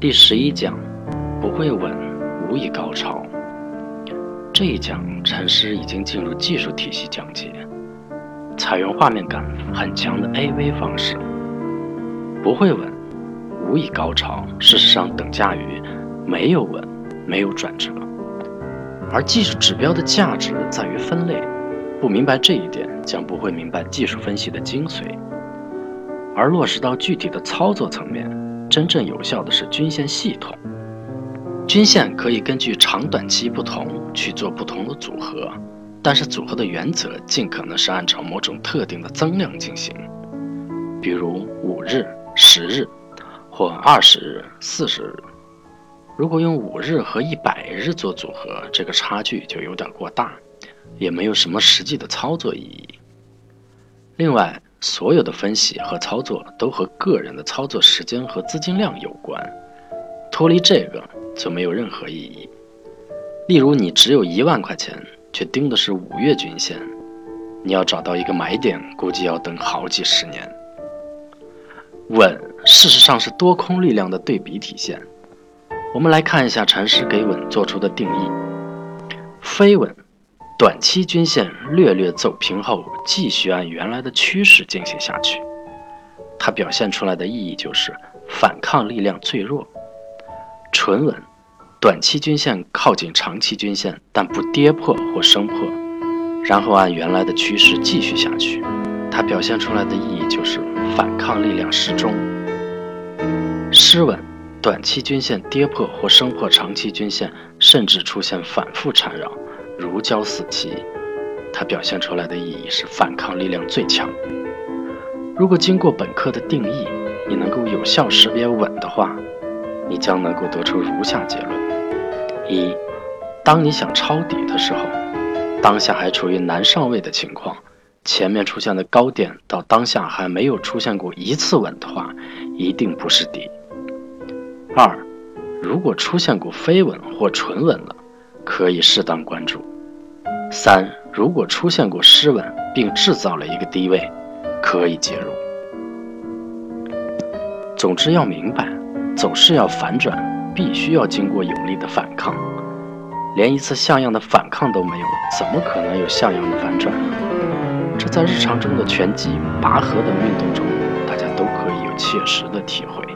第十一讲，不会稳，无以高潮。这一讲，禅师已经进入技术体系讲解，采用画面感很强的 AV 方式。不会稳，无以高潮，事实上等价于没有稳，没有转折。而技术指标的价值在于分类，不明白这一点，将不会明白技术分析的精髓。而落实到具体的操作层面，真正有效的是均线系统。均线可以根据长短期不同去做不同的组合，但是组合的原则尽可能是按照某种特定的增量进行，比如五日、十日，或二十日、四十日。如果用五日和一百日做组合，这个差距就有点过大，也没有什么实际的操作意义。另外，所有的分析和操作都和个人的操作时间和资金量有关，脱离这个就没有任何意义。例如，你只有一万块钱，却盯的是五月均线，你要找到一个买点，估计要等好几十年。稳，事实上是多空力量的对比体现。我们来看一下禅师给稳做出的定义：非稳。短期均线略略走平后，继续按原来的趋势进行下去。它表现出来的意义就是反抗力量最弱。纯稳，短期均线靠近长期均线，但不跌破或升破，然后按原来的趋势继续下去。它表现出来的意义就是反抗力量适中。失稳，短期均线跌破或升破长期均线，甚至出现反复缠绕。如胶似漆，它表现出来的意义是反抗力量最强。如果经过本课的定义，你能够有效识别稳的话，你将能够得出如下结论：一，当你想抄底的时候，当下还处于难上位的情况，前面出现的高点到当下还没有出现过一次稳的话，一定不是底。二，如果出现过飞稳或纯稳了，可以适当关注。三，如果出现过失稳并制造了一个低位，可以介入。总之要明白，走势要反转，必须要经过有力的反抗。连一次像样的反抗都没有，怎么可能有像样的反转呢？这在日常中的拳击、拔河等运动中，大家都可以有切实的体会。